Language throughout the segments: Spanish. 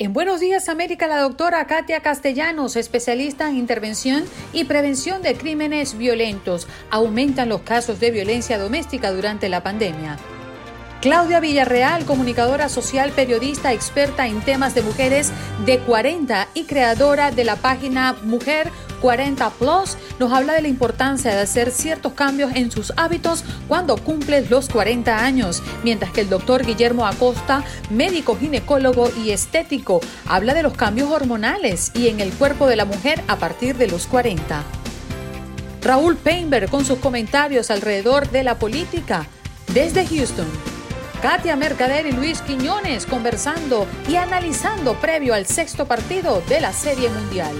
En Buenos Días América, la doctora Katia Castellanos, especialista en intervención y prevención de crímenes violentos, aumentan los casos de violencia doméstica durante la pandemia. Claudia Villarreal, comunicadora social, periodista, experta en temas de mujeres de 40 y creadora de la página Mujer 40 Plus, nos habla de la importancia de hacer ciertos cambios en sus hábitos cuando cumples los 40 años, mientras que el doctor Guillermo Acosta, médico ginecólogo y estético, habla de los cambios hormonales y en el cuerpo de la mujer a partir de los 40. Raúl Painberg con sus comentarios alrededor de la política desde Houston. Katia Mercader y Luis Quiñones conversando y analizando previo al sexto partido de la Serie Mundial.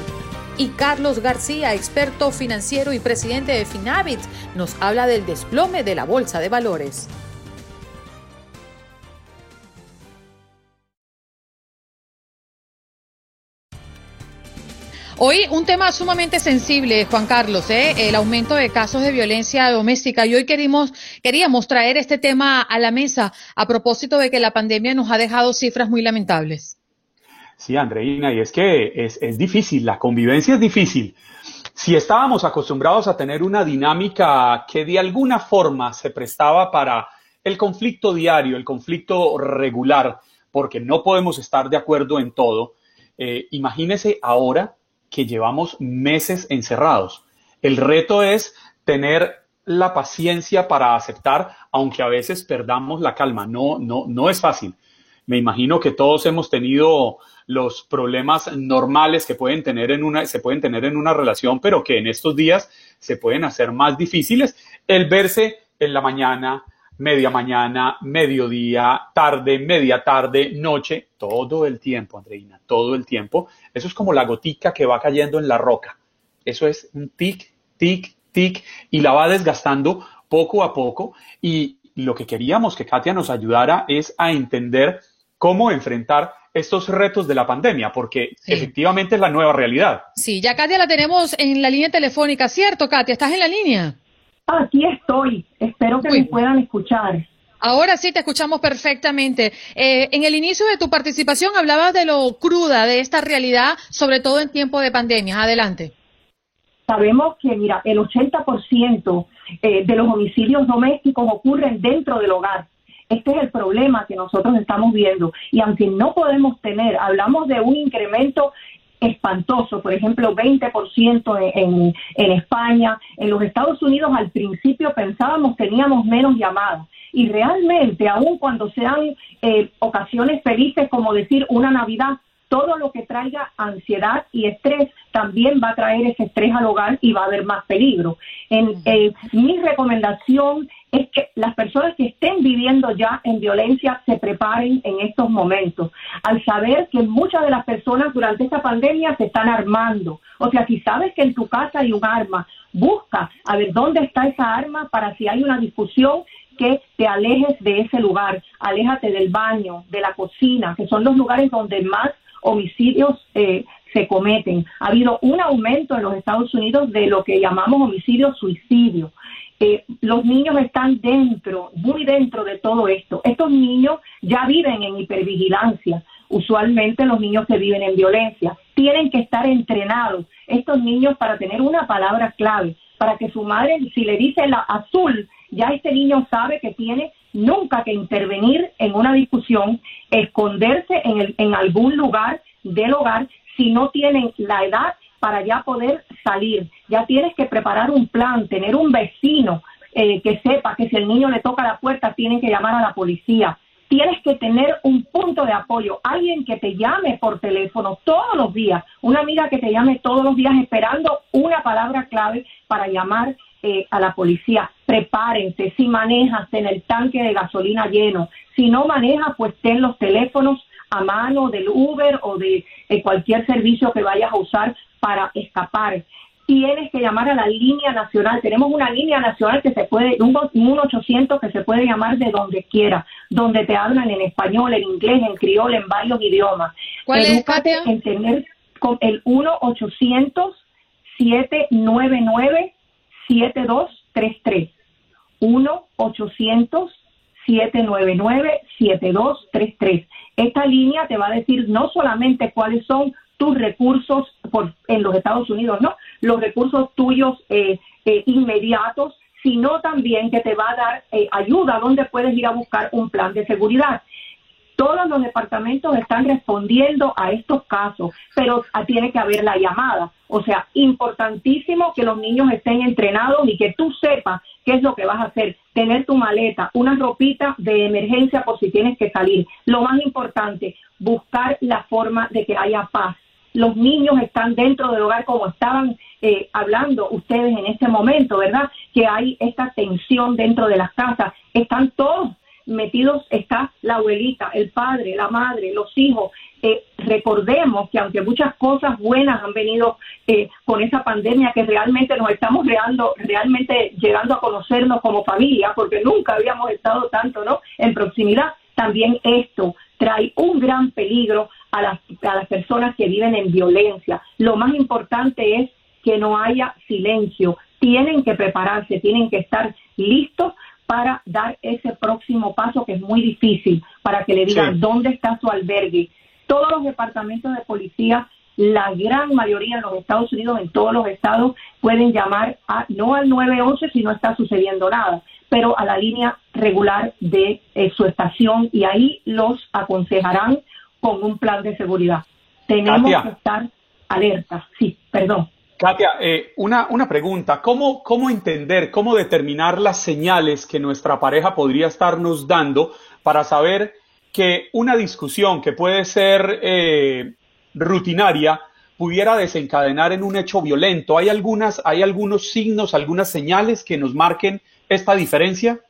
Y Carlos García, experto financiero y presidente de Finavit, nos habla del desplome de la bolsa de valores. Hoy un tema sumamente sensible, Juan Carlos, ¿eh? el aumento de casos de violencia doméstica. Y hoy queríamos, queríamos traer este tema a la mesa a propósito de que la pandemia nos ha dejado cifras muy lamentables. Sí, Andreina, y es que es, es difícil, la convivencia es difícil. Si estábamos acostumbrados a tener una dinámica que de alguna forma se prestaba para el conflicto diario, el conflicto regular, porque no podemos estar de acuerdo en todo, eh, imagínese ahora que llevamos meses encerrados. El reto es tener la paciencia para aceptar, aunque a veces perdamos la calma. No, no, no es fácil. Me imagino que todos hemos tenido los problemas normales que pueden tener en una, se pueden tener en una relación, pero que en estos días se pueden hacer más difíciles. El verse en la mañana, media mañana, mediodía, tarde, media tarde, noche, todo el tiempo, Andreina, todo el tiempo. Eso es como la gotica que va cayendo en la roca. Eso es un tic, tic, tic, y la va desgastando poco a poco. Y lo que queríamos que Katia nos ayudara es a entender cómo enfrentar estos retos de la pandemia, porque efectivamente es la nueva realidad. Sí, ya Katia la tenemos en la línea telefónica, ¿cierto, Katia? ¿Estás en la línea? Aquí estoy. Espero que me puedan escuchar. Ahora sí te escuchamos perfectamente. Eh, en el inicio de tu participación hablabas de lo cruda de esta realidad, sobre todo en tiempo de pandemia. Adelante. Sabemos que, mira, el 80% eh, de los homicidios domésticos ocurren dentro del hogar. Este es el problema que nosotros estamos viendo. Y aunque no podemos tener, hablamos de un incremento espantoso, por ejemplo, 20% en, en España, en los Estados Unidos al principio pensábamos teníamos menos llamadas y realmente, aun cuando sean eh, ocasiones felices como decir una Navidad, todo lo que traiga ansiedad y estrés también va a traer ese estrés al hogar y va a haber más peligro. En, eh, mi recomendación es que las personas que estén viviendo ya en violencia se preparen en estos momentos, al saber que muchas de las personas durante esta pandemia se están armando. O sea, si sabes que en tu casa hay un arma, busca a ver dónde está esa arma para si hay una discusión que te alejes de ese lugar, aléjate del baño, de la cocina, que son los lugares donde más homicidios eh, se cometen. Ha habido un aumento en los Estados Unidos de lo que llamamos homicidio-suicidio. Eh, los niños están dentro, muy dentro de todo esto. Estos niños ya viven en hipervigilancia. Usualmente los niños que viven en violencia tienen que estar entrenados estos niños para tener una palabra clave, para que su madre, si le dice la azul, ya este niño sabe que tiene nunca que intervenir en una discusión, esconderse en, el, en algún lugar del hogar si no tienen la edad para ya poder salir. Ya tienes que preparar un plan, tener un vecino eh, que sepa que si el niño le toca la puerta tienen que llamar a la policía. Tienes que tener un punto de apoyo, alguien que te llame por teléfono todos los días, una amiga que te llame todos los días esperando una palabra clave para llamar eh, a la policía. Prepárense, si manejas, en el tanque de gasolina lleno. Si no manejas, pues ten los teléfonos a mano del Uber o de cualquier servicio que vayas a usar para escapar. Tienes que llamar a la línea nacional. Tenemos una línea nacional que se puede, un, 800 que se puede llamar de donde quiera, donde te hablan en español, en inglés, en criol, en varios idiomas. ¿Cuál es, Katia? en tener con el 1-800-799-7233. 1-800-799-7233. Esta línea te va a decir no solamente cuáles son tus recursos por, en los Estados Unidos, ¿no? Los recursos tuyos eh, eh, inmediatos, sino también que te va a dar eh, ayuda donde puedes ir a buscar un plan de seguridad. Todos los departamentos están respondiendo a estos casos, pero tiene que haber la llamada. O sea, importantísimo que los niños estén entrenados y que tú sepas qué es lo que vas a hacer. Tener tu maleta, una ropita de emergencia por si tienes que salir. Lo más importante, buscar la forma de que haya paz los niños están dentro del hogar como estaban eh, hablando ustedes en este momento, ¿verdad? Que hay esta tensión dentro de las casas, están todos metidos, está la abuelita, el padre, la madre, los hijos. Eh, recordemos que aunque muchas cosas buenas han venido eh, con esa pandemia, que realmente nos estamos realmente llegando a conocernos como familia, porque nunca habíamos estado tanto ¿no? en proximidad, también esto trae un gran peligro a las, a las personas que viven en violencia. Lo más importante es que no haya silencio. Tienen que prepararse, tienen que estar listos para dar ese próximo paso que es muy difícil, para que le digan dónde está su albergue. Todos los departamentos de policía, la gran mayoría en los Estados Unidos, en todos los estados, pueden llamar a, no al 911 si no está sucediendo nada, pero a la línea regular de eh, su estación y ahí los aconsejarán con un plan de seguridad. Tenemos que estar alerta. Sí, perdón. Katia, eh, una, una pregunta. ¿Cómo, ¿Cómo entender, cómo determinar las señales que nuestra pareja podría estarnos dando para saber que una discusión que puede ser eh, rutinaria pudiera desencadenar en un hecho violento? ¿Hay, algunas, ¿Hay algunos signos, algunas señales que nos marquen esta diferencia?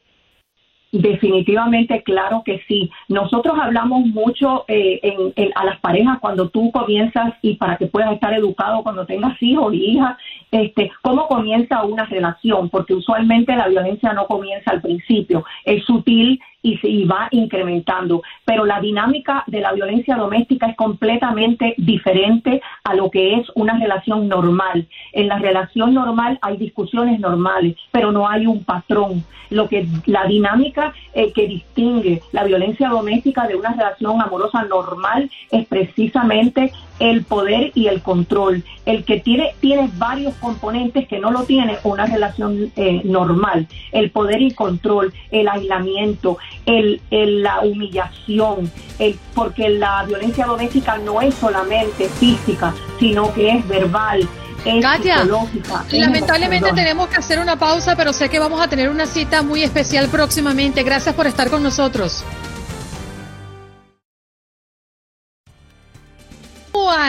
Definitivamente, claro que sí. Nosotros hablamos mucho eh, en, a las parejas cuando tú comienzas y para que puedas estar educado cuando tengas hijos y hijas, este, cómo comienza una relación, porque usualmente la violencia no comienza al principio, es sutil y se va incrementando. Pero la dinámica de la violencia doméstica es completamente diferente a lo que es una relación normal. En la relación normal hay discusiones normales, pero no hay un patrón. Lo que la dinámica eh, que distingue la violencia doméstica de una relación amorosa normal es precisamente el poder y el control. El que tiene, tiene varios componentes que no lo tiene una relación eh, normal. El poder y control, el aislamiento, el, la humillación, el, porque la violencia doméstica no es solamente física, sino que es verbal, es Katia, lamentablemente tenemos que hacer una pausa, pero sé que vamos a tener una cita muy especial próximamente. Gracias por estar con nosotros.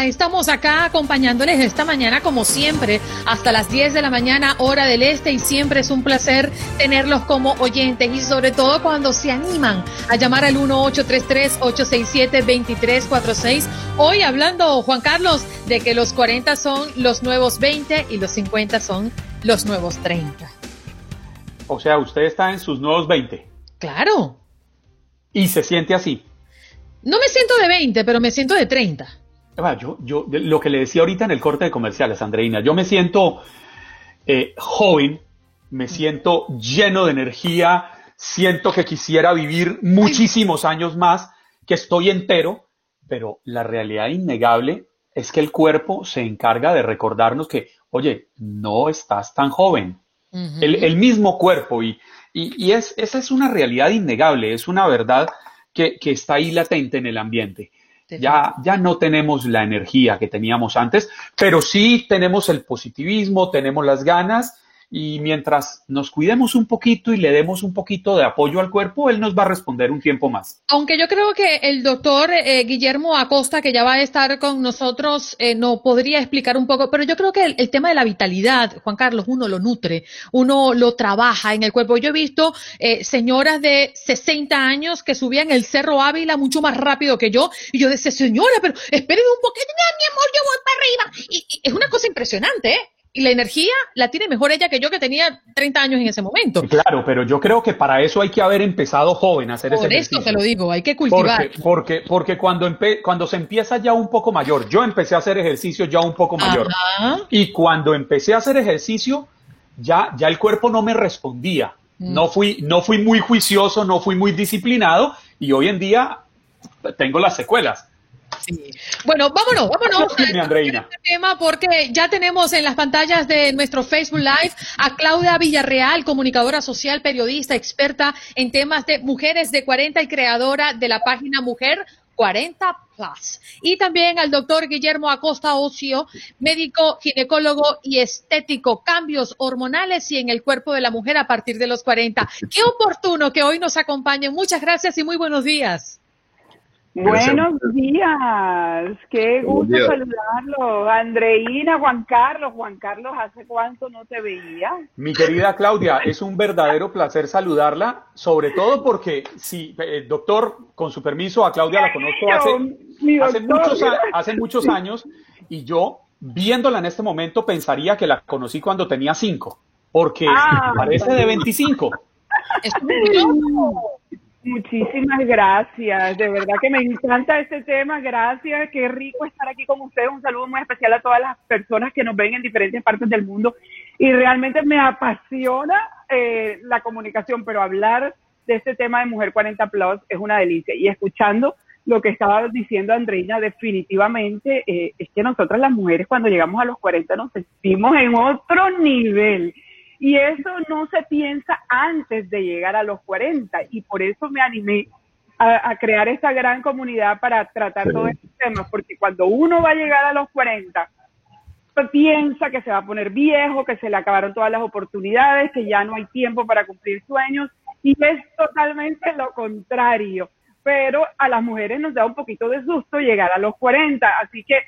Estamos acá acompañándoles esta mañana como siempre hasta las 10 de la mañana hora del este y siempre es un placer tenerlos como oyentes y sobre todo cuando se animan a llamar al 1-833-867-2346. Hoy hablando, Juan Carlos, de que los 40 son los nuevos 20 y los 50 son los nuevos 30. O sea, usted está en sus nuevos 20. Claro. Y se siente así. No me siento de 20, pero me siento de 30. Yo, yo, lo que le decía ahorita en el corte de comerciales, Andreina, yo me siento eh, joven, me siento lleno de energía, siento que quisiera vivir muchísimos años más, que estoy entero, pero la realidad innegable es que el cuerpo se encarga de recordarnos que, oye, no estás tan joven. el, mismo cuerpo, y, y, es, esa es una realidad innegable, es una verdad que, está ahí latente en el ambiente. Ya, ya no tenemos la energía que teníamos antes, pero sí tenemos el positivismo, tenemos las ganas y mientras nos cuidemos un poquito y le demos un poquito de apoyo al cuerpo, él nos va a responder un tiempo más. Aunque yo creo que el doctor eh, Guillermo Acosta, que ya va a estar con nosotros, eh, no podría explicar un poco, pero yo creo que el, tema de la vitalidad, Juan Carlos, uno lo nutre, uno lo trabaja en el cuerpo. Yo he visto eh, señoras de 60 años que subían el Cerro Ávila mucho más rápido que yo, y yo decía, señora, pero espérenme un poquito, mi amor, yo voy para arriba. y es una cosa impresionante, ¿eh? Y la energía la tiene mejor ella que yo que tenía 30 años en ese momento. Claro, pero yo creo que para eso hay que haber empezado joven a hacer ese ejercicio. Por eso te lo digo, hay que cultivar. Porque, porque, cuando, cuando se empieza ya un poco mayor, yo empecé a hacer ejercicio ya un poco mayor. Y cuando empecé a hacer ejercicio, ya, ya el cuerpo no me respondía. Mm. No, fui, no fui muy juicioso, no fui muy disciplinado y hoy en día tengo las secuelas. Bueno, vámonos, vámonos este tema porque ya tenemos en las pantallas de nuestro Facebook Live a Claudia Villarreal, comunicadora social, periodista, experta en temas de mujeres de 40 y creadora de la página Mujer 40 Plus. Y también al doctor Guillermo Acosta Ocio, médico, ginecólogo y estético, cambios hormonales y en el cuerpo de la mujer a partir de los 40. Qué oportuno que hoy nos acompañen. Muchas gracias y muy buenos días. Buenos días, qué gusto saludarlo. Andreina, Juan Carlos, Juan Carlos, ¿hace cuánto no te veía? Mi querida Claudia, es un verdadero placer saludarla, sobre todo porque, si, eh, doctor, con su permiso, a Claudia la conozco hace, muchos, hace muchos años y yo, viéndola en este momento, pensaría que la conocí cuando tenía cinco, porque ah. parece de 25. Es Muchísimas gracias, de verdad que me encanta este tema, gracias, qué rico estar aquí con ustedes, un saludo muy especial a todas las personas que nos ven en diferentes partes del mundo y realmente me apasiona eh, la comunicación, pero hablar de este tema de Mujer 40 Plus es una delicia y escuchando lo que estaba diciendo Andreina, definitivamente eh, es que nosotras las mujeres cuando llegamos a los 40 nos sentimos en otro nivel y eso no se piensa antes de llegar a los 40 y por eso me animé a, crear esta gran comunidad para tratar todos estos temas, porque cuando uno va a llegar a los 40, pues piensa que se va a poner viejo, que se le acabaron todas las oportunidades, que ya no hay tiempo para cumplir sueños y es totalmente lo contrario. Pero a las mujeres nos da un poquito de susto llegar a los 40, así que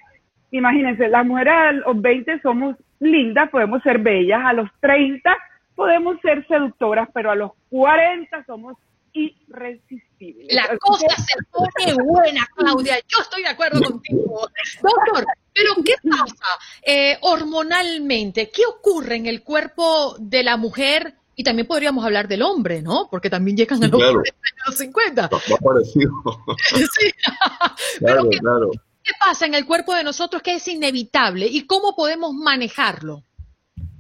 imagínense, las mujeres a los 20 somos lindas, podemos ser bellas, a los 30 podemos ser seductoras, pero a los 40 somos irresistibles. La cosa se pone buena, Claudia. Yo estoy de acuerdo contigo. Doctor, pero ¿qué pasa eh, hormonalmente? ¿Qué ocurre en el cuerpo de la mujer? Y también podríamos hablar del hombre, ¿no? Porque también llegan a los, 50. parecido. sí. claro, claro. ¿Qué pasa en el cuerpo de nosotros que es inevitable y cómo podemos manejarlo?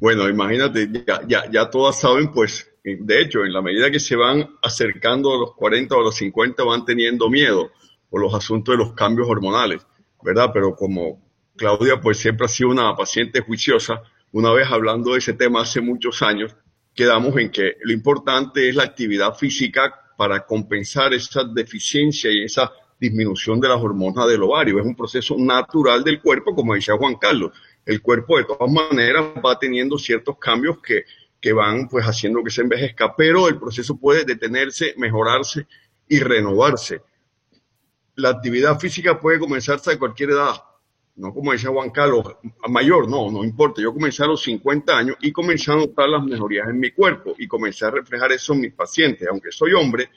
Bueno, imagínate, ya, ya, todas saben, pues, de hecho, en la medida que se van acercando a los 40 o a los 50, van teniendo miedo por los asuntos de los cambios hormonales, ¿verdad? Pero como Claudia, pues, siempre ha sido una paciente juiciosa, una vez hablando de ese tema hace muchos años, quedamos en que lo importante es la actividad física para compensar esa deficiencia y esa disminución de las hormonas del ovario. Es un proceso natural del cuerpo, como decía Juan Carlos. El cuerpo de todas maneras va teniendo ciertos cambios que, que van pues haciendo que se envejezca, pero el proceso puede detenerse, mejorarse y renovarse. La actividad física puede comenzarse a cualquier edad, no como decía Juan Carlos, mayor, no, no importa. Yo comencé a los 50 años y comencé a notar las mejorías en mi cuerpo y comencé a reflejar eso en mis pacientes. Aunque soy hombre,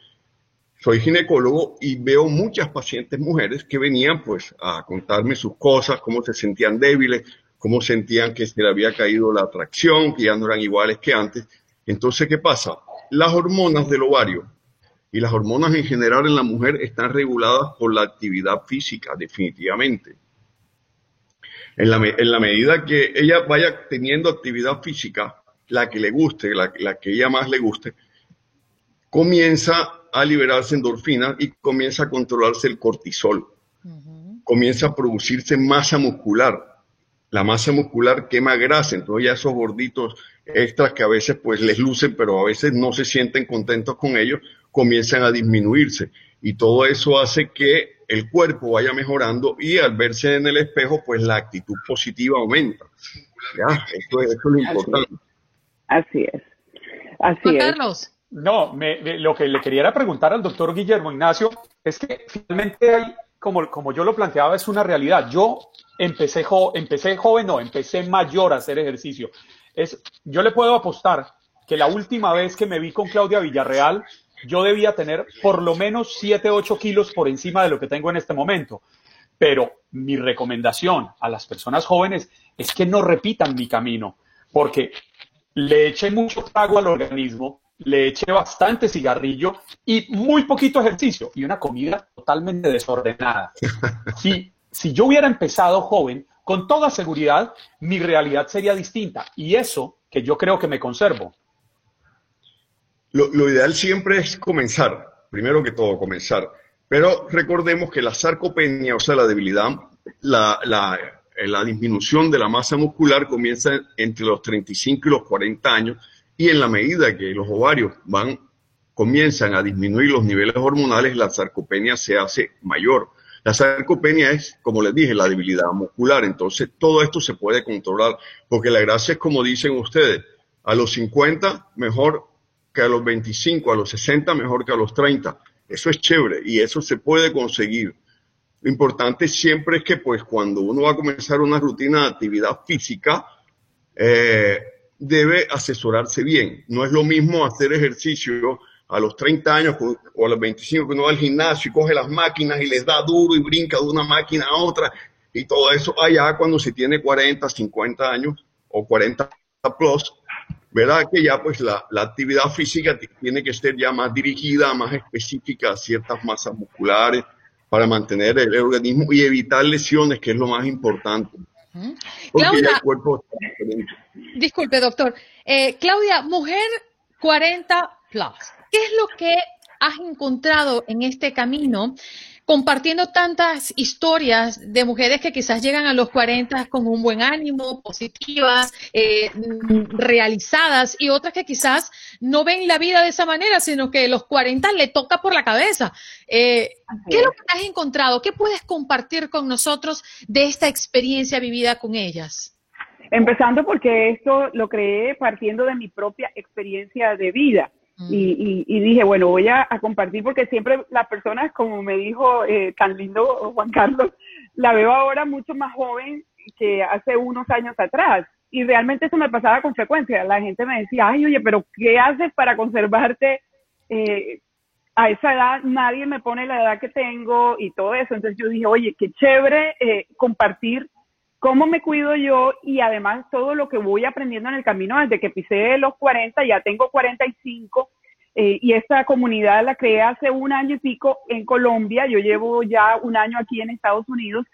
soy ginecólogo y veo muchas pacientes mujeres que venían pues a contarme sus cosas, cómo se sentían débiles, cómo sentían que se le había caído la atracción, que ya no eran iguales que antes. Entonces, ¿qué pasa? Las hormonas del ovario y las hormonas en general en la mujer están reguladas por la actividad física, definitivamente. En la, medida que ella vaya teniendo actividad física, la que le guste, la, la que ella más le guste, comienza a liberarse endorfina y comienza a controlarse el cortisol. Comienza a producirse masa muscular. La masa muscular quema grasa, entonces ya esos gorditos extras que a veces pues les lucen, pero a veces no se sienten contentos con ellos, comienzan a disminuirse. Y todo eso hace que el cuerpo vaya mejorando y al verse en el espejo, pues la actitud positiva aumenta. Ya, esto, es lo importante. Así es. Así es. Carlos. No, lo que le quería preguntar al doctor Guillermo Ignacio es que finalmente como, como yo lo planteaba, es una realidad. Yo empecé, empecé joven, no, empecé mayor a hacer ejercicio. Es, yo le puedo apostar que la última vez que me vi con Claudia Villarreal, yo debía tener por lo menos 7, 8 kilos por encima de lo que tengo en este momento. Pero mi recomendación a las personas jóvenes es que no repitan mi camino, porque le eché mucho trago al organismo, le eché bastante cigarrillo y muy poquito ejercicio y una comida totalmente desordenada. Si, si yo hubiera empezado joven, con toda seguridad, mi realidad sería distinta y eso que yo creo que me conservo. Lo, ideal siempre es comenzar, primero que todo comenzar, pero recordemos que la sarcopenia, o sea, la debilidad, la, la, la disminución de la masa muscular comienza entre los 35 y los 40 años y en la medida que los ovarios van comienzan a disminuir los niveles hormonales, la sarcopenia se hace mayor. La sarcopenia es, como les dije, la debilidad muscular. Entonces, todo esto se puede controlar, porque la gracia es como dicen ustedes, a los 50 mejor que a los 25, a los 60 mejor que a los 30. Eso es chévere y eso se puede conseguir. Lo importante siempre es que pues cuando uno va a comenzar una rutina de actividad física, eh, debe asesorarse bien. No es lo mismo hacer ejercicio a los 30 años o a los 25 que uno va al gimnasio y coge las máquinas y les da duro y brinca de una máquina a otra y todo eso allá cuando se tiene 40, 50 años o 40 plus, ¿verdad? Que ya pues la, la, actividad física tiene que ser ya más dirigida, más específica a ciertas masas musculares para mantener el, organismo y evitar lesiones, que es lo más importante. Claudia, disculpe doctor, eh, Claudia, mujer 40 plus, ¿qué es lo que has encontrado en este camino compartiendo tantas historias de mujeres que quizás llegan a los 40 con un buen ánimo, positivas, eh, realizadas, y otras que quizás no ven la vida de esa manera, sino que los 40 le toca por la cabeza. Eh, ¿Qué es lo que has encontrado? ¿Qué puedes compartir con nosotros de esta experiencia vivida con ellas? Empezando porque esto lo creé partiendo de mi propia experiencia de vida. Y, y, dije, bueno, voy a, compartir porque siempre las personas, como me dijo eh, tan lindo Juan Carlos, la veo ahora mucho más joven que hace unos años atrás. Y realmente eso me pasaba con frecuencia. La gente me decía, ay, oye, pero ¿qué haces para conservarte eh, a esa edad? Nadie me pone la edad que tengo y todo eso. Entonces yo dije, oye, qué chévere eh, compartir cómo me cuido yo y además todo lo que voy aprendiendo en el camino desde que pisé los 40, ya tengo 45 eh, y esta comunidad la creé hace un año y pico en Colombia, yo llevo ya un año aquí en Estados Unidos,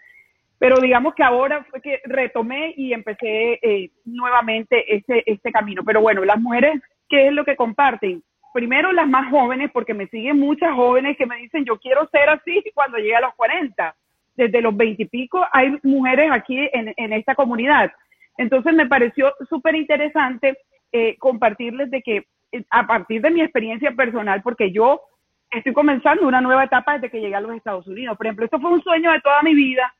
pero digamos que ahora fue que retomé y empecé eh, nuevamente este, este camino. Pero bueno, las mujeres, ¿qué es lo que comparten? Primero las más jóvenes, porque me siguen muchas jóvenes que me dicen, yo quiero ser así cuando llegue a los 40 desde los veintipico hay mujeres aquí en, en, esta comunidad. Entonces me pareció súper interesante eh, compartirles de que eh, a partir de mi experiencia personal, porque yo estoy comenzando una nueva etapa desde que llegué a los Estados Unidos. Por ejemplo, esto fue un sueño de toda mi vida,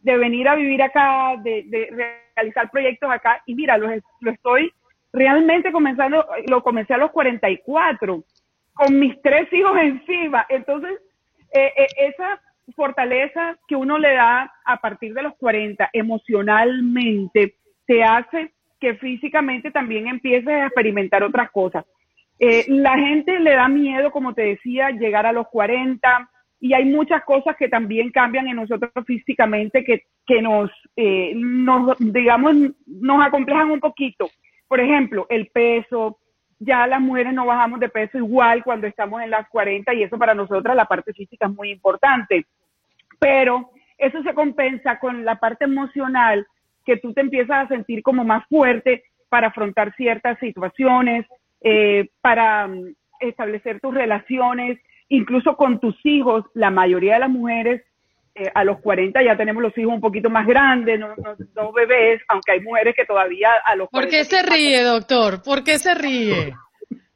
de venir a vivir acá, de, de realizar proyectos acá, y mira, lo, lo estoy realmente comenzando, lo comencé a los 44, con mis tres hijos encima. Entonces, eh, eh, esa fortaleza que uno le da a partir de los 40 emocionalmente te hace que físicamente también empieces a experimentar otras cosas. Eh, la gente le da miedo, como te decía, llegar a los 40 y hay muchas cosas que también cambian en nosotros físicamente que, que nos, eh, digamos, nos acomplejan un poquito. Por ejemplo, el peso, ya las mujeres no bajamos de peso igual cuando estamos en las 40 y eso para nosotras la parte física es muy importante. Pero eso se compensa con la parte emocional que tú te empiezas a sentir como más fuerte para afrontar ciertas situaciones, eh, para mm, establecer tus relaciones, incluso con tus hijos. La mayoría de las mujeres eh, a los 40 ya tenemos los hijos un poquito más grandes, no, no, bebés, aunque hay mujeres que todavía a los ¿Por qué se ríe, doctor? ¿Por qué se ríe?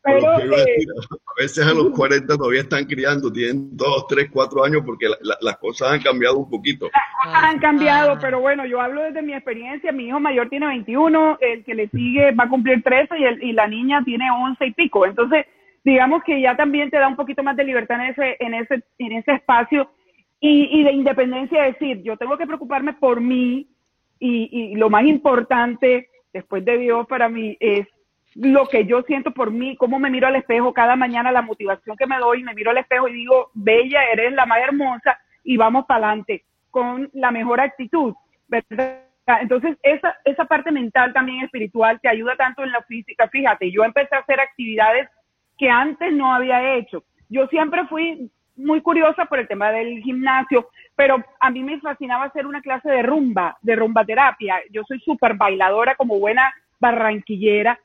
Pero, eh, a veces a los 40 todavía están criando, tienen 2, 3, 4 años porque las cosas han cambiado un poquito. Las cosas han cambiado, ah. pero bueno, yo hablo desde mi experiencia. Mi hijo mayor tiene 21, el que le sigue va a cumplir 13 y, el, y la niña tiene 11 y pico. Entonces, digamos que ya también te da un poquito más de libertad en ese, en ese, en ese espacio y, de independencia, decir, yo tengo que preocuparme por mí y, lo más importante después de Dios para mí es lo que yo siento por mí, cómo me miro al espejo cada mañana, la motivación que me doy, me miro al espejo y digo, bella, eres la más hermosa y vamos para adelante con la mejor actitud. Entonces, esa, esa parte mental también espiritual te ayuda tanto en la física. Fíjate, yo empecé a hacer actividades que antes no había hecho. Yo siempre fui muy curiosa por el tema del gimnasio, pero a mí me fascinaba hacer una clase de rumba, de rumba terapia. Yo soy súper bailadora como buena barranquillera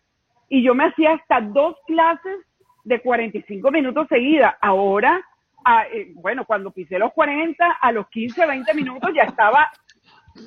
y yo me hacía hasta dos clases de 45 minutos seguidas. Ahora, eh, bueno, cuando pisé los 40, a los 15, 20 minutos ya estaba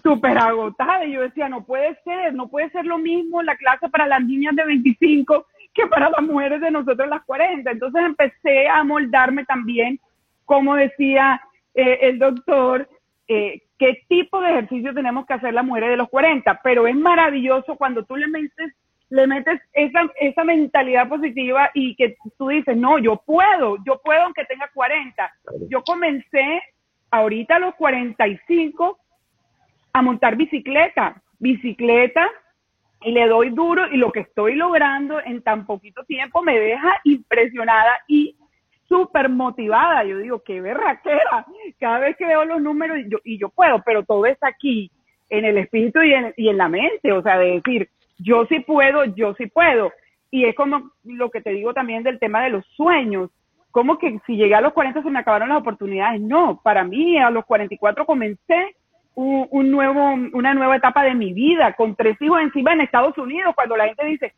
súper agotada y yo decía, no puede ser, no puede ser lo mismo la clase para las niñas de 25 que para las mujeres de nosotros las 40. Entonces empecé a moldarme también, como decía eh, el doctor, eh, qué tipo de ejercicio tenemos que hacer las mujeres de los 40. Pero es maravilloso cuando tú le metes le metes esa, esa mentalidad positiva y que tú dices, no, yo puedo, yo puedo aunque tenga 40. Yo comencé ahorita a los 45 a montar bicicleta, bicicleta y le doy duro y lo que estoy logrando en tan poquito tiempo me deja impresionada y súper motivada. Yo digo, qué berraquera. Cada vez que veo los números y yo, y yo puedo, pero todo está aquí en el espíritu y en, y en la mente. O sea, de decir, yo sí puedo, yo sí puedo. Y es como lo que te digo también del tema de los sueños. Como que si llegué a los 40 se me acabaron las oportunidades. No, para mí a los 44 comencé un, nuevo, una nueva etapa de mi vida con tres hijos encima en Estados Unidos. Cuando la gente dice,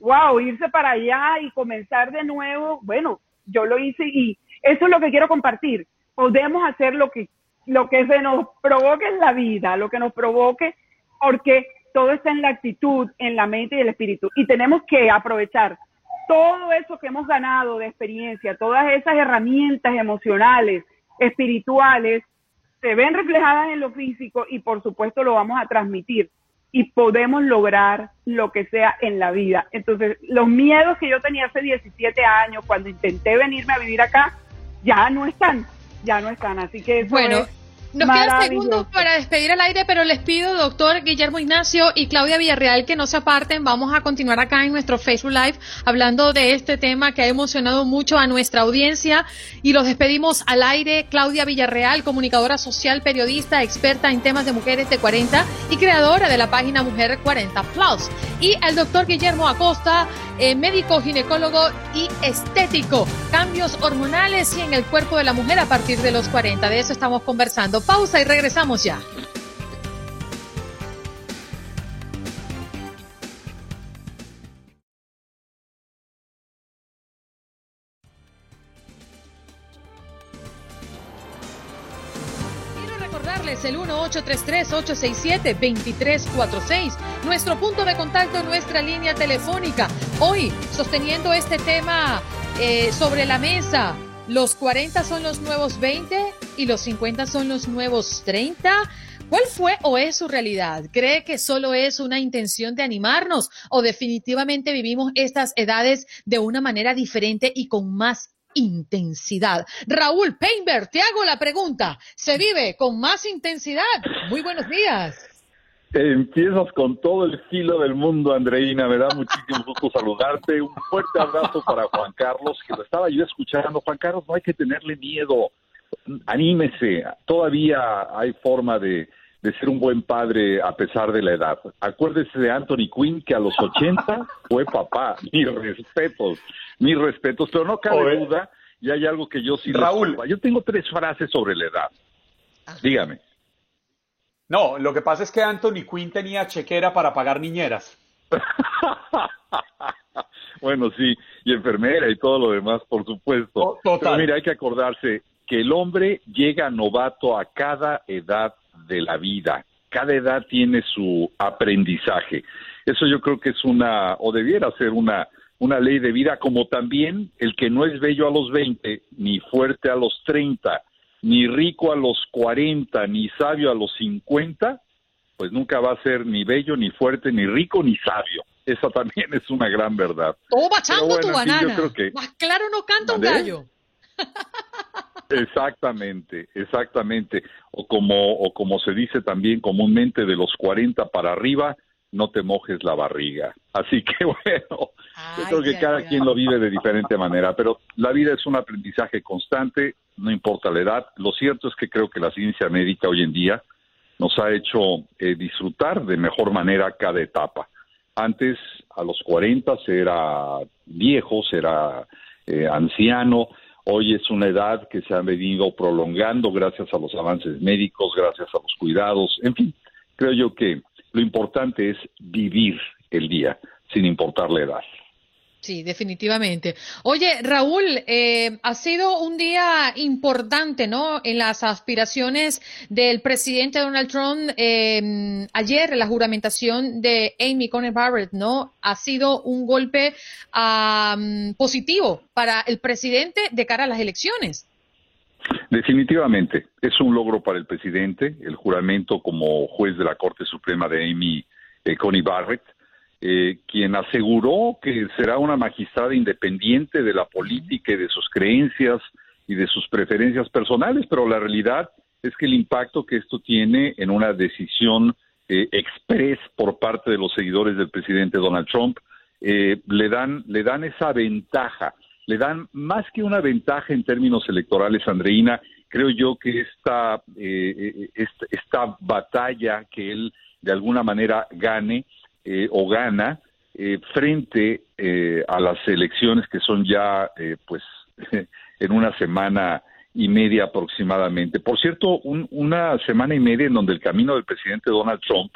wow, irse para allá y comenzar de nuevo, bueno, yo lo hice y eso es lo que quiero compartir. Podemos hacer lo que, lo que se nos provoque en la vida, lo que nos provoque, porque todo está en la actitud, en la mente y el espíritu. Y tenemos que aprovechar todo eso que hemos ganado de experiencia, todas esas herramientas emocionales, espirituales, se ven reflejadas en lo físico y por supuesto lo vamos a transmitir y podemos lograr lo que sea en la vida. Entonces, los miedos que yo tenía hace 17 años cuando intenté venirme a vivir acá, ya no están, ya no están. Así que bueno, nos quedan segundos para despedir al aire, pero les pido, doctor Guillermo Ignacio y Claudia Villarreal, que no se aparten. Vamos a continuar acá en nuestro Facebook Live hablando de este tema que ha emocionado mucho a nuestra audiencia. Y los despedimos al aire. Claudia Villarreal, comunicadora social, periodista, experta en temas de mujeres de 40 y creadora de la página Mujer 40 Plus. Y el doctor Guillermo Acosta, eh, médico, ginecólogo y estético. Cambios hormonales y en el cuerpo de la mujer a partir de los 40. De eso estamos conversando. Pausa y regresamos ya. El 1833-867-2346. Nuestro punto de contacto, nuestra línea telefónica. Hoy, sosteniendo este tema eh, sobre la mesa, ¿los 40 son los nuevos 20 y los 50 son los nuevos 30? ¿Cuál fue o es su realidad? ¿Cree que solo es una intención de animarnos o definitivamente vivimos estas edades de una manera diferente y con más intensidad. Raúl Painberg, te hago la pregunta. ¿Se vive con más intensidad? Muy buenos días. Empiezas con todo el filo del mundo, Andreina. Me da muchísimo gusto saludarte. Un fuerte abrazo para Juan Carlos, que lo estaba yo escuchando. Juan Carlos, no hay que tenerle miedo. Anímese. Todavía hay forma de, de ser un buen padre a pesar de la edad. Acuérdese de Anthony Quinn, que a los 80 fue papá. Mis respetos, mis respetos. Pero no cabe duda, y hay algo que yo sí... Raúl. Yo tengo tres frases sobre la edad. Dígame. No, lo que pasa es que Anthony Quinn tenía chequera para pagar niñeras. bueno, sí, y enfermera y todo lo demás, por supuesto. Total. Pero mira, hay que acordarse que el hombre llega novato a cada edad de la vida. Cada edad tiene su aprendizaje. Eso yo creo que es una, o debiera ser una, una ley de vida, como también el que no es bello a los 20, ni fuerte a los 30, ni rico a los 40, ni sabio a los 50, pues nunca va a ser ni bello, ni fuerte, ni rico, ni sabio. Esa también es una gran verdad. Todo bachando bueno, tu yo banana. creo que- Más claro no canta un gallo. Exactamente, exactamente. O como, o como se dice también comúnmente, de los 40 para arriba, no te mojes la barriga. Así que bueno, yo creo que cada quien lo vive de diferente manera, pero la vida es un aprendizaje constante, no importa la edad. Lo cierto es que creo que la ciencia médica hoy en día nos ha hecho eh, disfrutar de mejor manera cada etapa. Antes, a los 40, se era viejo, se era eh, anciano. Hoy es una edad que se ha venido prolongando gracias a los avances médicos, gracias a los cuidados. En fin, creo yo que lo importante es vivir el día, sin importar la edad. Sí, definitivamente. Oye, Raúl, eh, ha sido un día importante, ¿no? En las aspiraciones del presidente Donald Trump. eh, ayer, la juramentación de Amy Coney Barrett, ¿no? Ha sido un golpe positivo para el presidente de cara a las elecciones. Definitivamente, es un logro para el presidente, el juramento como juez de la Corte Suprema de Amy eh, Coney Barrett, eh, quien aseguró que será una magistrada independiente de la política y de sus creencias y de sus preferencias personales, pero la realidad es que el impacto que esto tiene en una decisión eh, express por parte de los seguidores del presidente Donald Trump eh, le dan le dan esa ventaja, le dan más que una ventaja en términos electorales, Andreina. Creo yo que esta eh, esta, esta batalla que él de alguna manera gane eh, o gana eh, frente eh, a las elecciones que son ya eh, pues en una semana y media aproximadamente. Por cierto, un- una semana y media en donde el camino del presidente Donald Trump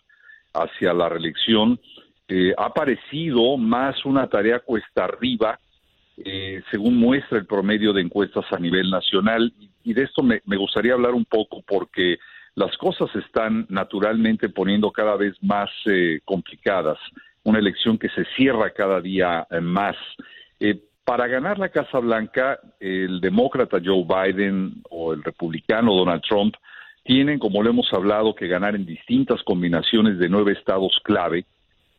hacia la reelección eh, ha parecido más una tarea cuesta arriba, según muestra el promedio de encuestas a nivel nacional. Y de esto me, me gustaría hablar un poco porque las cosas se están naturalmente poniendo cada vez más eh, complicadas. Una elección que se cierra cada día eh, más. Eh, para ganar la Casa Blanca, el demócrata Joe Biden o el republicano Donald Trump tienen, como lo hemos hablado, que ganar en distintas combinaciones de nueve estados clave,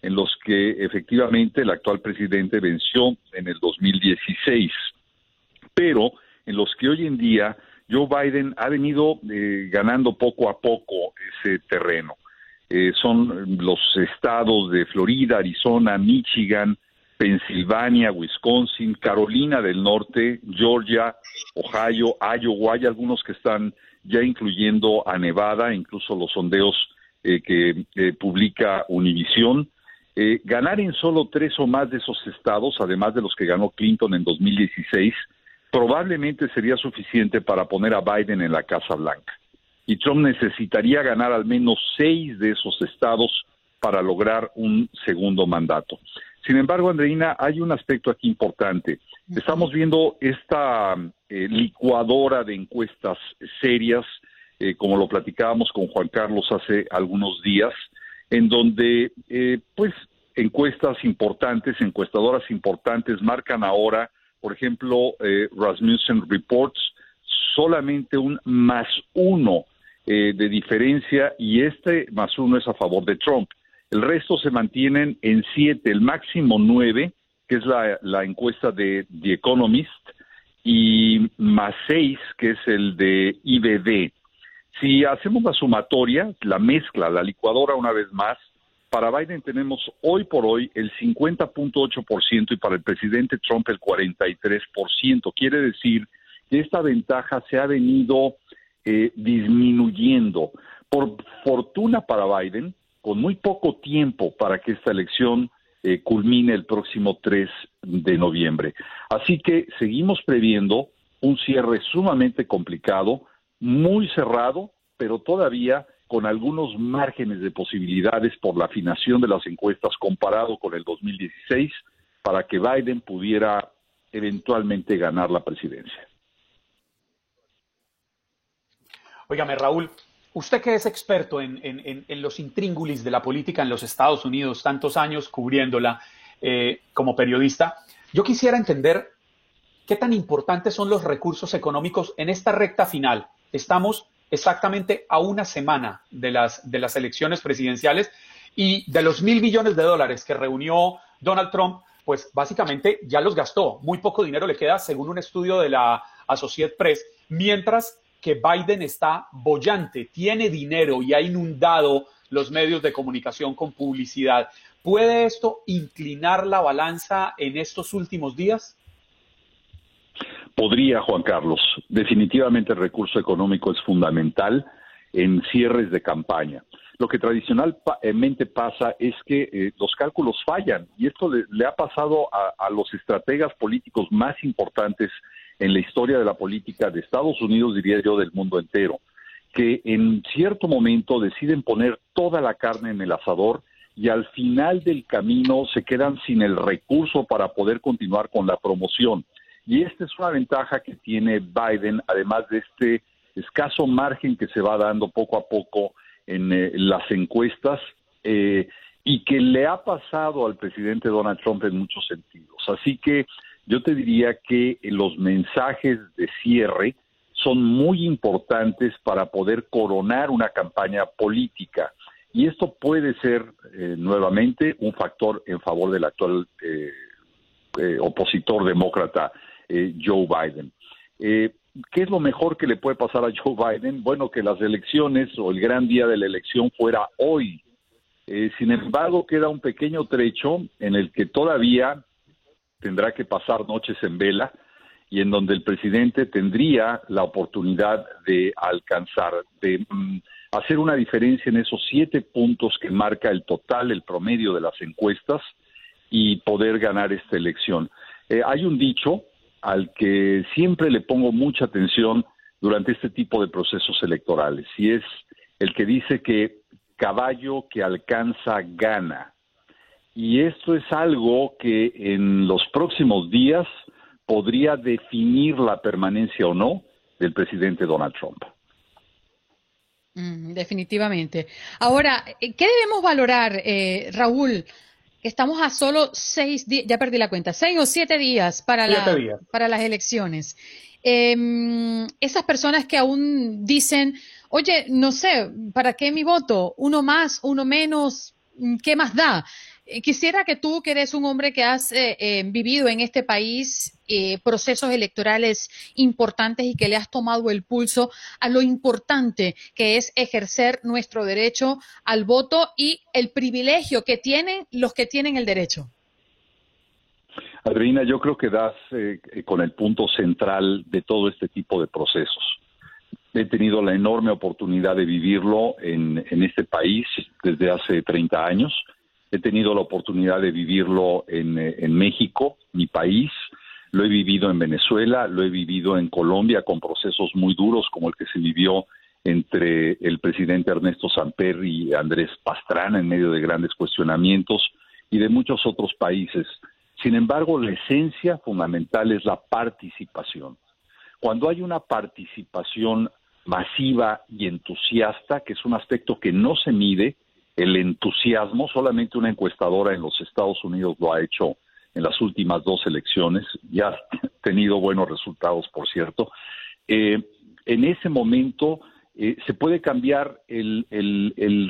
en los que efectivamente el actual presidente venció en el 2016, pero en los que hoy en día Joe Biden ha venido eh, ganando poco a poco ese terreno. Eh, son los estados de Florida, Arizona, Michigan, Pensilvania, Wisconsin, Carolina del Norte, Georgia, Ohio, Iowa, hay algunos que están ya incluyendo a Nevada, incluso los sondeos eh, que eh, publica Univision. Eh, ganar en solo tres o más de esos estados, además de los que ganó Clinton en 2016, probablemente sería suficiente para poner a Biden en la Casa Blanca. Y Trump necesitaría ganar al menos seis de esos estados para lograr un segundo mandato. Sin embargo, Andreina, hay un aspecto aquí importante. Estamos viendo esta eh, licuadora de encuestas serias, eh, como lo platicábamos con Juan Carlos hace algunos días, en donde, eh, pues, encuestas importantes, encuestadoras importantes marcan ahora, por ejemplo, eh, Rasmussen Reports, solamente un más uno eh, de diferencia y este más uno es a favor de Trump. El resto se mantienen en siete, el máximo nueve, que es la, la encuesta de The Economist, y más 6, que es el de IBD. Si hacemos la sumatoria, la mezcla, la licuadora una vez más, para Biden tenemos hoy por hoy el 50.8% y para el presidente Trump el 43%. Quiere decir que esta ventaja se ha venido eh, disminuyendo. Por fortuna para Biden, con muy poco tiempo para que esta elección eh, culmine el próximo 3 de noviembre. Así que seguimos previendo un cierre sumamente complicado, muy cerrado, pero todavía con algunos márgenes de posibilidades por la afinación de las encuestas comparado con el 2016 para que Biden pudiera eventualmente ganar la presidencia. Óigame, Raúl, usted que es experto en, los intríngulis de la política en los Estados Unidos, tantos años cubriéndola eh, como periodista, yo quisiera entender qué tan importantes son los recursos económicos en esta recta final. Estamos exactamente a una semana de las, de las elecciones presidenciales y de los mil millones de dólares que reunió Donald Trump, pues básicamente ya los gastó. Muy poco dinero le queda, según un estudio de la Associated Press, mientras que Biden está bollante, tiene dinero y ha inundado los medios de comunicación con publicidad. ¿Puede esto inclinar la balanza en estos últimos días? Podría, Juan Carlos. Definitivamente el recurso económico es fundamental en cierres de campaña. Lo que tradicionalmente pasa es que eh, los cálculos fallan y esto le, ha pasado a, a, los estrategas políticos más importantes en la historia de la política de Estados Unidos, diría yo, del mundo entero, que en cierto momento deciden poner toda la carne en el asador y al final del camino se quedan sin el recurso para poder continuar con la promoción. Y esta es una ventaja que tiene Biden, además de este escaso margen que se va dando poco a poco en eh, las encuestas eh, y que le ha pasado al presidente Donald Trump en muchos sentidos. Así que yo te diría que los mensajes de cierre son muy importantes para poder coronar una campaña política. Y esto puede ser eh, nuevamente un factor en favor del actual opositor demócrata eh, Joe Biden. Eh, ¿Qué es lo mejor que le puede pasar a Joe Biden? Bueno, que las elecciones o el gran día de la elección fuera hoy. Eh, sin embargo, queda un pequeño trecho en el que todavía tendrá que pasar noches en vela y en donde el presidente tendría la oportunidad de alcanzar, de mm, hacer una diferencia en esos siete puntos que marca el total, el promedio de las encuestas y poder ganar esta elección. hay un dicho al que siempre le pongo mucha atención durante este tipo de procesos electorales, y es el que dice que caballo que alcanza gana. Y esto es algo que en los próximos días podría definir la permanencia o no del presidente Donald Trump. Mm, definitivamente. Ahora, ¿qué debemos valorar, eh, Raúl, Estamos a solo seis días, ya perdí la cuenta, seis o siete días para, para las elecciones. Em, esas personas que aún dicen, oye, no sé, ¿para qué mi voto? Uno más, uno menos, ¿qué más da? Eh, quisiera que tú, que eres un hombre que has eh, eh, vivido en este país procesos electorales importantes y que le has tomado el pulso a lo importante que es ejercer nuestro derecho al voto y el privilegio que tienen los que tienen el derecho. Adriana, yo creo que das con el punto central de todo este tipo de procesos. He tenido la enorme oportunidad de vivirlo en, en este país desde hace 30 años He tenido la oportunidad de vivirlo en, eh, en México, mi país, lo he vivido en Venezuela, lo he vivido en Colombia con procesos muy duros como el que se vivió entre el presidente Ernesto Samper y Andrés Pastrana en medio de grandes cuestionamientos y de muchos otros países. Sin embargo, la esencia fundamental es la participación. Cuando hay una participación masiva y entusiasta, que es un aspecto que no se mide, el entusiasmo, solamente una encuestadora en los Estados Unidos lo ha hecho en las últimas dos elecciones, ya ha tenido buenos resultados, por cierto. Eh, en ese momento eh, se puede cambiar el,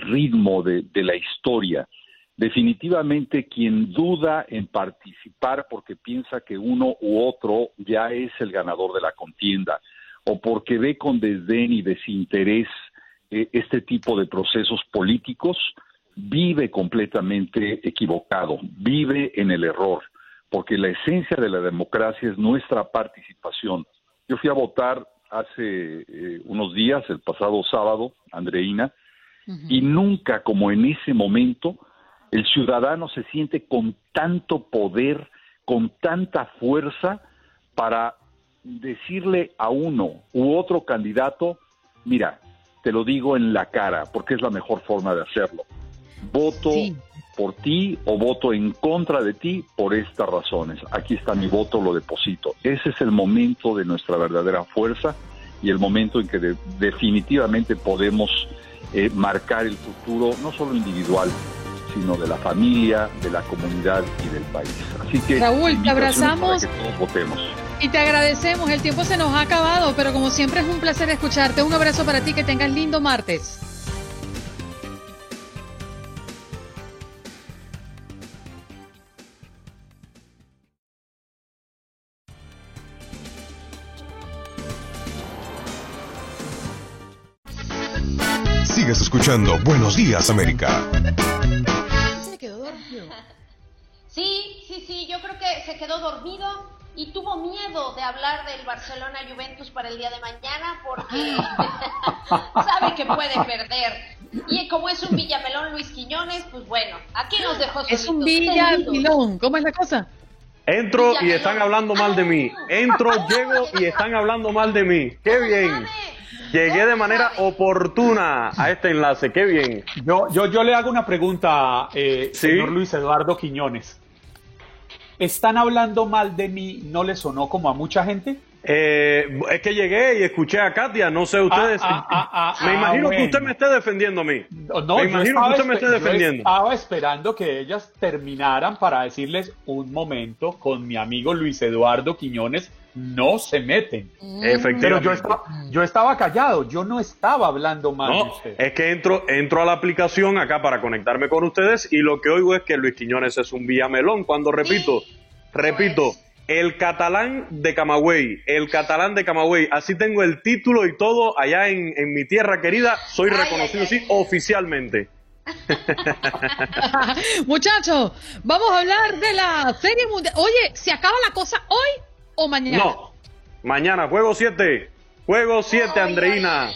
ritmo de, la historia. Definitivamente quien duda en participar porque piensa que uno u otro ya es el ganador de la contienda o porque ve con desdén y desinterés eh, este tipo de procesos políticos, vive completamente equivocado, vive en el error, porque la esencia de la democracia es nuestra participación. Yo fui a votar hace eh, unos días, el pasado sábado, Andreina, y nunca como en ese momento el ciudadano se siente con tanto poder, con tanta fuerza para decirle a uno u otro candidato, mira, te lo digo en la cara, porque es la mejor forma de hacerlo. Voto por ti o voto en contra de ti por estas razones. Aquí está mi voto, lo deposito. Ese es el momento de nuestra verdadera fuerza y el momento en que definitivamente podemos eh, marcar el futuro, no solo individual, sino de la familia, de la comunidad y del país. Así que Raúl, te abrazamos. que todos votemos. Y te agradecemos, el tiempo se nos ha acabado, pero como siempre es un placer escucharte. Un abrazo para ti, que tengas lindo martes. Sigues escuchando Buenos Días América. Se quedó dormido. Sí, sí, sí, yo creo que se quedó dormido y tuvo miedo de hablar del Barcelona Juventus para el día de mañana porque sabe que puede perder. Y como es un Villamelón Luis Quiñones, pues bueno, aquí nos dejó Es un Villamelón. ¿Cómo es la cosa? Entro y están hablando mal de mí. Entro, llego y están hablando mal de mí. ¡Qué bien! Llegué de manera oportuna a este enlace. ¡Qué bien! Yo, yo, yo le hago una pregunta, eh, Sí. señor Luis Eduardo Quiñones. ¿Están hablando mal de mí? ¿No le sonó como a mucha gente? Eh, es que llegué y escuché a Katia, no sé ustedes. Ah, ah, ah, me imagino que usted me esté defendiendo a mí. No, me imagino que usted me esté yo defendiendo. estaba esperando que ellas terminaran para decirles un momento con mi amigo Luis Eduardo Quiñones, no se meten. Efectivamente. Pero yo estaba, yo estaba callado, yo no estaba hablando mal de es que entro, entro a la aplicación acá para conectarme con ustedes y lo que oigo es que Luis Quiñones es un villamelón. Cuando repito, repito, el catalán de Camagüey, el catalán de Camagüey, así tengo el título y todo allá en, en mi tierra querida, soy Ay, reconocido ay, ay. sí oficialmente. Muchachos, vamos a hablar de la Serie Mundial. Oye, ¿se acaba la cosa hoy o mañana? No, mañana, juego 7, juego 7, Andreina.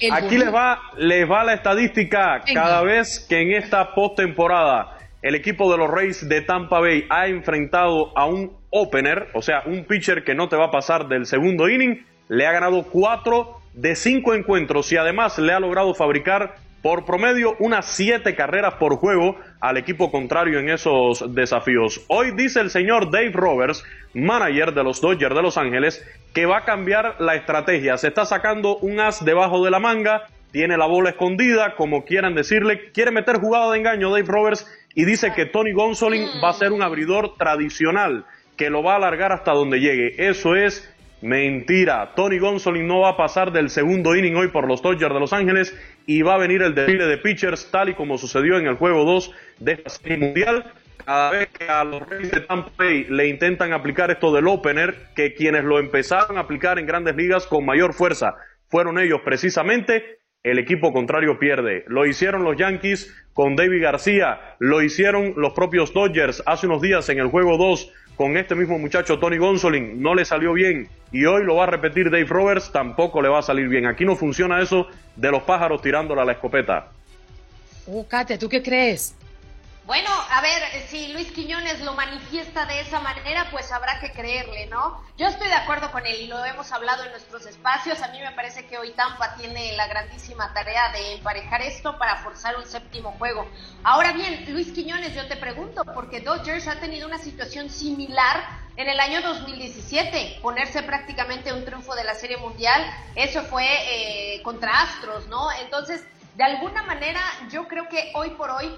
El Aquí bonito. les va, les va la estadística. Venga. Cada vez que en esta postemporada el equipo de los Rays de Tampa Bay ha enfrentado a un opener, o sea, un pitcher que no te va a pasar del segundo inning, le ha ganado cuatro de cinco encuentros y además le ha logrado fabricar por promedio unas siete carreras por juego al equipo contrario en esos desafíos. Hoy dice el señor Dave Roberts, manager de los Dodgers de Los Ángeles, que va a cambiar la estrategia. Se está sacando un as debajo de la manga, tiene la bola escondida, como quieran decirle, quiere meter jugada de engaño Dave Roberts y dice que Tony Gonsolin va a ser un abridor tradicional, que lo va a alargar hasta donde llegue. Eso es Mentira, Tony Gonsolin no va a pasar del segundo inning hoy por los Dodgers de Los Ángeles y va a venir el desfile de pitchers tal y como sucedió en el juego 2 de esta serie mundial. Cada vez que a los Reyes de Tampa Bay le intentan aplicar esto del opener, que quienes lo empezaron a aplicar en grandes ligas con mayor fuerza fueron ellos precisamente, el equipo contrario pierde. Lo hicieron los Yankees con David García, lo hicieron los propios Dodgers hace unos días en el juego 2 con este mismo muchacho Tony Gonsolin, no le salió bien y hoy lo va a repetir Dave Roberts, tampoco le va a salir bien. Aquí no funciona eso de los pájaros tirándole a la escopeta. Oh, Katia, ¿tú qué crees? Bueno, a ver, si Luis Quiñones lo manifiesta de esa manera, pues habrá que creerle, ¿no? Yo estoy de acuerdo con él y lo hemos hablado en nuestros espacios. A mí me parece que hoy Tampa tiene la grandísima tarea de emparejar esto para forzar un séptimo juego. Ahora bien, Luis Quiñones, yo te pregunto, porque Dodgers ha tenido una situación similar en el año 2017, ponerse prácticamente un triunfo de la Serie Mundial, eso fue eh, contra Astros, ¿no? Entonces, de alguna manera, yo creo que hoy por hoy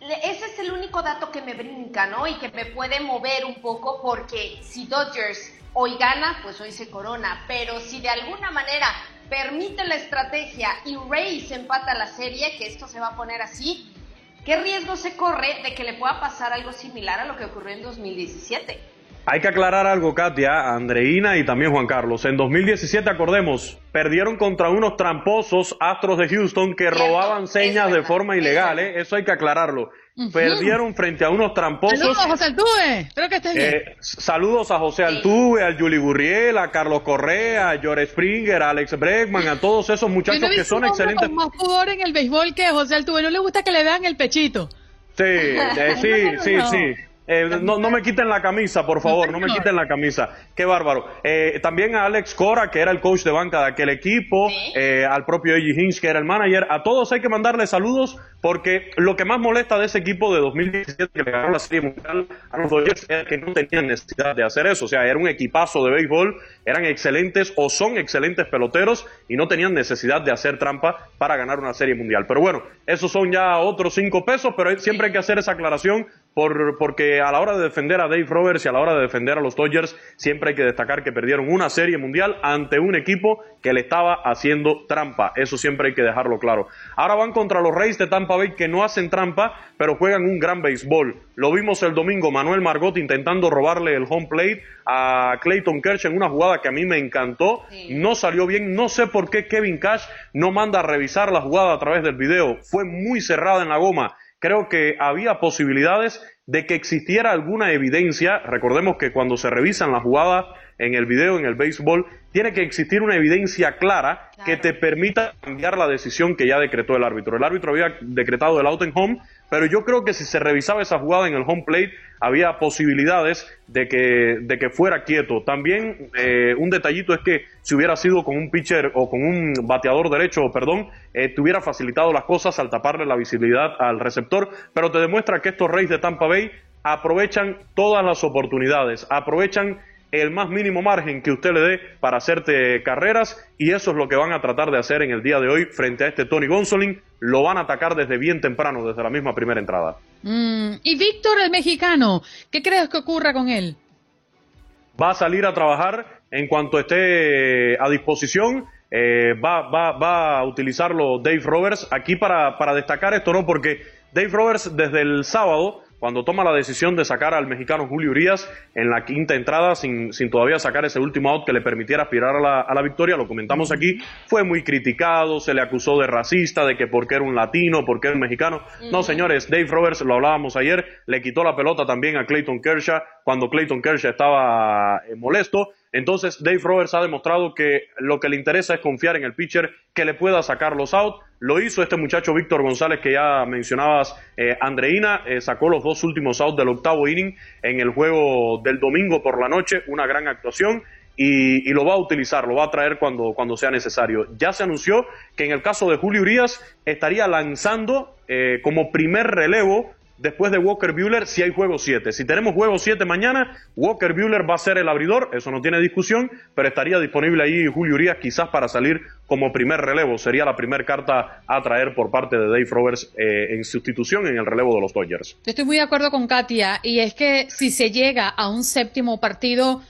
ese es el único dato que me brinca, ¿no? Y que me puede mover un poco porque si Dodgers hoy gana, pues hoy se corona. Pero si de alguna manera permite la estrategia y Rays empata la serie, que esto se va a poner así, ¿qué riesgo se corre de que le pueda pasar algo similar a lo que ocurrió en 2017? Hay que aclarar algo, Katia, Andreina y también Juan Carlos. En 2017, acordemos, perdieron contra unos tramposos astros de Houston que robaban señas de forma ilegal. ¿eh? Eso hay que aclararlo. Perdieron frente a unos tramposos. Saludos a José Altuve. Espero que estés bien. Eh, saludos a José Altuve, a Juli Gurriel, a Carlos Correa, a George Springer, a Alex Bregman, a todos esos muchachos que son excelentes. Con más jugador en el béisbol que José Altuve. No le gusta que le vean el pechito. Sí, eh, sí, sí, sí. Eh, no, no, me quiten la camisa, por favor, no me quiten la camisa. Qué bárbaro. Eh, también a Alex Cora, que era el coach de banca de aquel equipo, eh, al propio Eiji Hinch, que era el manager. A todos hay que mandarle saludos porque lo que más molesta de ese equipo de 2017 que le ganó la Serie Mundial a los Dodgers era que no tenían necesidad de hacer eso. O sea, era un equipazo de béisbol, eran excelentes o son excelentes peloteros y no tenían necesidad de hacer trampa para ganar una Serie Mundial. Pero bueno, esos son ya otros cinco pesos, pero siempre hay que hacer esa aclaración por, porque a la hora de defender a Dave Roberts y a la hora de defender a los Dodgers, siempre hay que destacar que perdieron una serie mundial ante un equipo que le estaba haciendo trampa. Eso siempre hay que dejarlo claro. Ahora van contra los Reyes de Tampa Bay que no hacen trampa, pero juegan un gran béisbol. Lo vimos el domingo, Manuel Margot intentando robarle el home plate a Clayton Kershaw en una jugada que a mí me encantó. No salió bien, no sé por qué Kevin Cash no manda a revisar la jugada a través del video. Fue muy cerrada en la goma creo que había posibilidades de que existiera alguna evidencia. Recordemos que cuando se revisan las jugadas en el video, en el béisbol, tiene que existir una evidencia clara que te permita cambiar la decisión que ya decretó el árbitro. El árbitro había decretado el out en home, pero yo creo que si se revisaba esa jugada en el home plate, había posibilidades de que, de que fuera quieto. También eh, un detallito es que si hubiera sido con un pitcher o con un bateador derecho, perdón, eh, te hubiera facilitado las cosas al taparle la visibilidad al receptor, pero te demuestra que estos Reyes de Tampa Bay aprovechan todas las oportunidades, aprovechan el más mínimo margen que usted le dé para hacerte carreras y eso es lo que van a tratar de hacer en el día de hoy frente a este Tony Gonsolin. Lo van a atacar desde bien temprano, desde la misma primera entrada. Mm, y Víctor, el mexicano, ¿qué crees que ocurra con él? Va a salir a trabajar en cuanto esté a disposición. Eh, va, va, va a utilizarlo Dave Roberts aquí para, para destacar esto, ¿no? Porque Dave Roberts desde el sábado cuando toma la decisión de sacar al mexicano Julio Urias en la quinta entrada sin, sin todavía sacar ese último out que le permitiera aspirar a la, a la, victoria, lo comentamos aquí, fue muy criticado, se le acusó de racista, de que porque era un latino, porque era un mexicano. No, señores, Dave Roberts, lo hablábamos ayer, le quitó la pelota también a Clayton Kershaw cuando Clayton Kershaw estaba eh, molesto entonces, Dave Roberts ha demostrado que lo que le interesa es confiar en el pitcher que le pueda sacar los outs. Lo hizo este muchacho Víctor González que ya mencionabas, eh, Andreina, eh, sacó los dos últimos outs del octavo inning en el juego del domingo por la noche, una gran actuación. Y, lo va a utilizar, lo va a traer cuando, cuando sea necesario. Ya se anunció que en el caso de Julio Urias estaría lanzando eh, como primer relevo después de Walker Bueller si hay juego 7. Si tenemos juego 7 mañana, Walker Bueller va a ser el abridor, eso no tiene discusión, pero estaría disponible ahí Julio Urias quizás para salir como primer relevo. Sería la primera carta a traer por parte de Dave Roberts eh, en sustitución en el relevo de los Dodgers. estoy muy de acuerdo con Katia, y es que si se llega a un séptimo partido,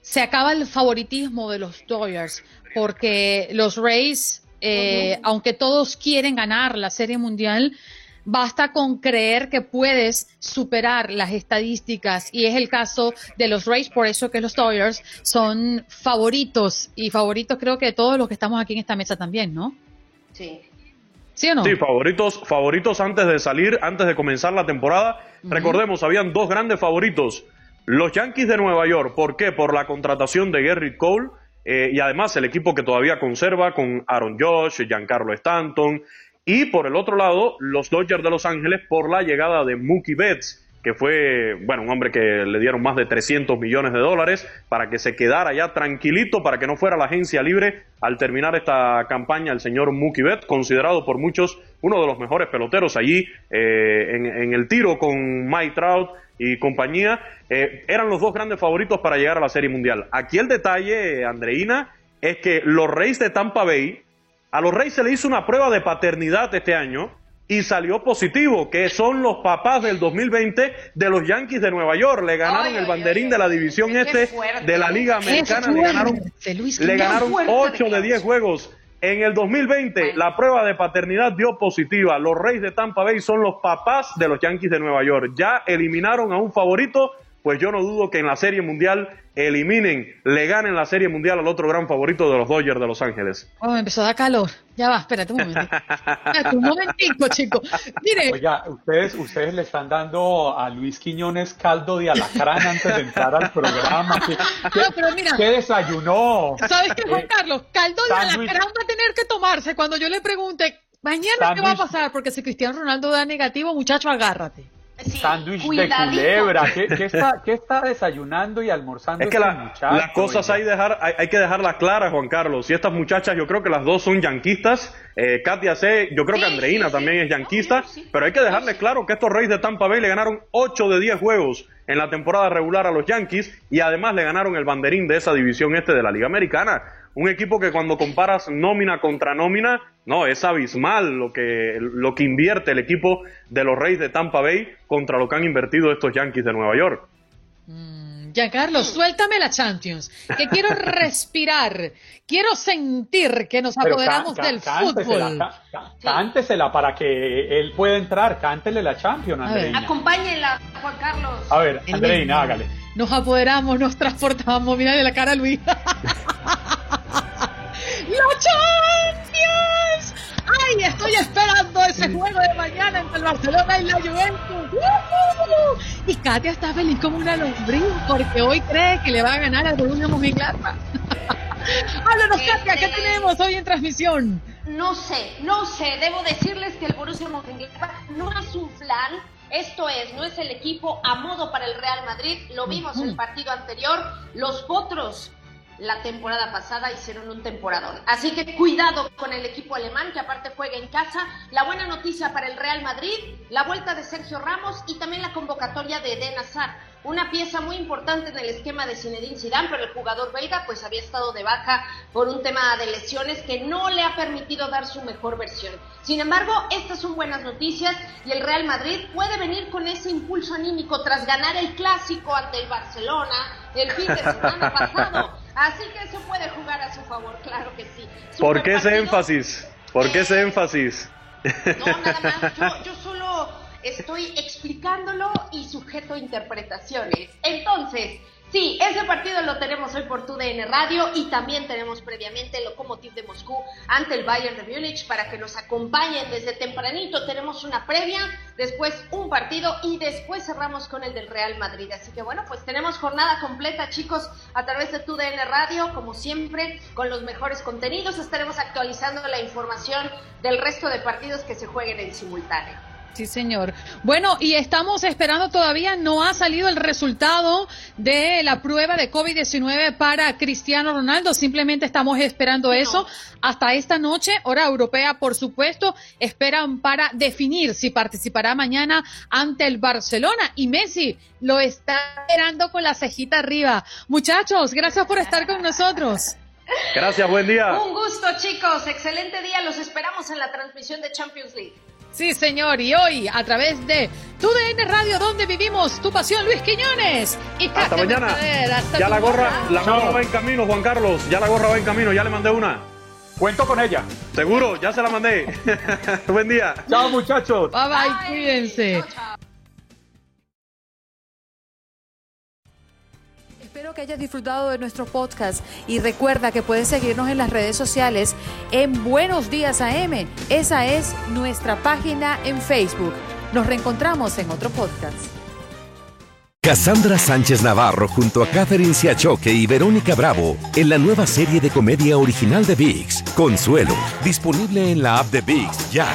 se acaba el favoritismo de los Dodgers, porque los Rays, eh, aunque todos quieren ganar la Serie Mundial, Basta con creer que puedes superar las estadísticas y es el caso de los Rays, por eso que los Dodgers son favoritos y favoritos creo que todos los que estamos aquí en esta mesa también, ¿no? Sí. ¿Sí o no? Sí, favoritos, favoritos antes de salir, antes de comenzar la temporada. Recordemos, habían dos grandes favoritos. Los Yankees de Nueva York, ¿por qué? Por la contratación de Gerrit Cole eh, y además el equipo que todavía conserva con Aaron Josh, Giancarlo Stanton, y por el otro lado, los Dodgers de Los Ángeles por la llegada de Mookie Betts, que fue, bueno, un hombre que le dieron más de 300 millones de dólares para que se quedara ya tranquilito, para que no fuera la agencia libre al terminar esta campaña el señor Mookie Betts, considerado por muchos uno de los mejores peloteros allí eh, en, el tiro con Mike Trout y compañía, eh, eran los dos grandes favoritos para llegar a la Serie Mundial. Aquí el detalle, Andreina, es que los Reyes de Tampa Bay, a los Reyes se le hizo una prueba de paternidad este año y salió positivo, que son los papás del 2020 de los Yankees de Nueva York. Le ganaron el banderín de la división este de la Liga Americana. Le ganaron, le ganaron 8 de 10 juegos. En el 2020, la prueba de paternidad dio positiva. Los Reyes de Tampa Bay son los papás de los Yankees de Nueva York. Ya eliminaron a un favorito pues yo no dudo que en la Serie Mundial eliminen, le ganen la Serie Mundial al otro gran favorito de los Dodgers de Los Ángeles. Oh, me empezó a dar calor. Ya va, espérate un momento. espérate un momentico, chico. Mire. Oiga, ustedes, ustedes le están dando a Luis Quiñones caldo de alacrán antes de entrar al programa. ¿Qué, no, pero mira, ¿qué desayunó? ¿Sabes qué, Juan eh, Carlos? Caldo de alacrán va a tener que tomarse cuando yo le pregunte, mañana qué va a pasar, porque si Cristiano Ronaldo da negativo, muchacho, agárrate. Sándwich de culebra. ¿Qué, está, ¿Qué, está, desayunando y almorzando? Es que las cosas hay, dejar, hay, que dejarlas claras, Juan Carlos. Y estas muchachas, yo creo que las dos son yanquistas. Eh, Katia C, yo creo que Andreina también es yanquista. pero hay que dejarles claro que estos Reyes de Tampa Bay le ganaron 8 de 10 juegos en la temporada regular a los Yankees y además le ganaron el banderín de esa división este de la Liga Americana un equipo que cuando comparas nómina contra nómina, no, es abismal lo que, lo que invierte el equipo de los Reyes de Tampa Bay contra lo que han invertido estos Yankees de Nueva York. Mm, Giancarlo, suéltame la Champions, que quiero respirar, quiero sentir que nos apoderamos del fútbol. cántesela para que él pueda entrar, cántele la Champions, Andreina. Acompáñela, Juan Carlos. A ver, Andreina, hágale. Nos apoderamos, nos transportamos, de la cara a Luis. ¡La Champions! ¡Ay, estoy esperando ese juego de mañana entre el Barcelona y la Juventus! Y Katia está feliz como una lombriz porque hoy cree que le va a ganar a Borussia Mönchengladbach. Háblanos, Katia, ¿qué este, tenemos hoy en transmisión? No sé, no sé. Debo decirles que el Borussia Mönchengladbach no es un flan. Esto es, no es el equipo a modo para el Real Madrid. Lo vimos en el partido anterior. Los potros la temporada pasada hicieron un temporadón. Así que cuidado con el equipo alemán que aparte juega en casa. La buena noticia para el Real Madrid, la vuelta de Sergio Ramos y también la convocatoria de Eden Hazard. Una pieza muy importante en el esquema de Zinedine Zidane, pero el jugador belga pues había estado de baja por un tema de lesiones que no le ha permitido dar su mejor versión. Sin embargo, estas son buenas noticias y el Real Madrid puede venir con ese impulso anímico tras ganar el clásico ante el Barcelona el fin de semana pasado. Así que eso puede jugar a su favor, claro que sí. ¿Por qué ese énfasis? ¿Por qué ese énfasis? No, nada más. Yo, solo estoy explicándolo y sujeto a interpretaciones. Entonces, Sí, ese partido lo tenemos por TUDN Radio y también tenemos previamente el Lokomotiv de Moscú ante el Bayern de Múnich para que nos acompañen desde tempranito. Tenemos una previa, después un partido y después cerramos con el del Real Madrid. Así que bueno, pues tenemos jornada completa, chicos, a través de TUDN Radio, como siempre, con los mejores contenidos. Estaremos actualizando la información del resto de partidos que se jueguen en simultáneo. Sí, señor. Bueno, y estamos esperando todavía, no ha salido el resultado de la prueba de COVID-19 para Cristiano Ronaldo. Simplemente estamos esperando eso. Hasta esta noche, hora europea, por supuesto, esperan para definir si participará mañana ante el Barcelona. Y Messi lo está esperando con la cejita arriba. Muchachos, gracias por estar con nosotros. Gracias, buen día. Un gusto, chicos. Excelente día. Los esperamos en la transmisión de Champions League. Sí, señor, y hoy a través de tu DN Radio, donde vivimos tu pasión, Luis Quiñones. Y hasta mañana. ya la gorra, la gorra va en camino, Juan Carlos. Ya la gorra va en camino, ya le mandé una. Cuento con ella. Seguro, ya se la mandé. Buen día. Chao, muchachos. Bye bye, cuídense. Espero que hayas disfrutado de nuestro podcast y recuerda que puedes seguirnos en las redes sociales en Buenos Días AM. Esa es nuestra página en Facebook. Nos reencontramos en otro podcast. Cassandra Sánchez Navarro junto a Catherine Siachoque y Verónica Bravo en la nueva serie de comedia original de VIX, Consuelo, disponible en la app de VIX ya.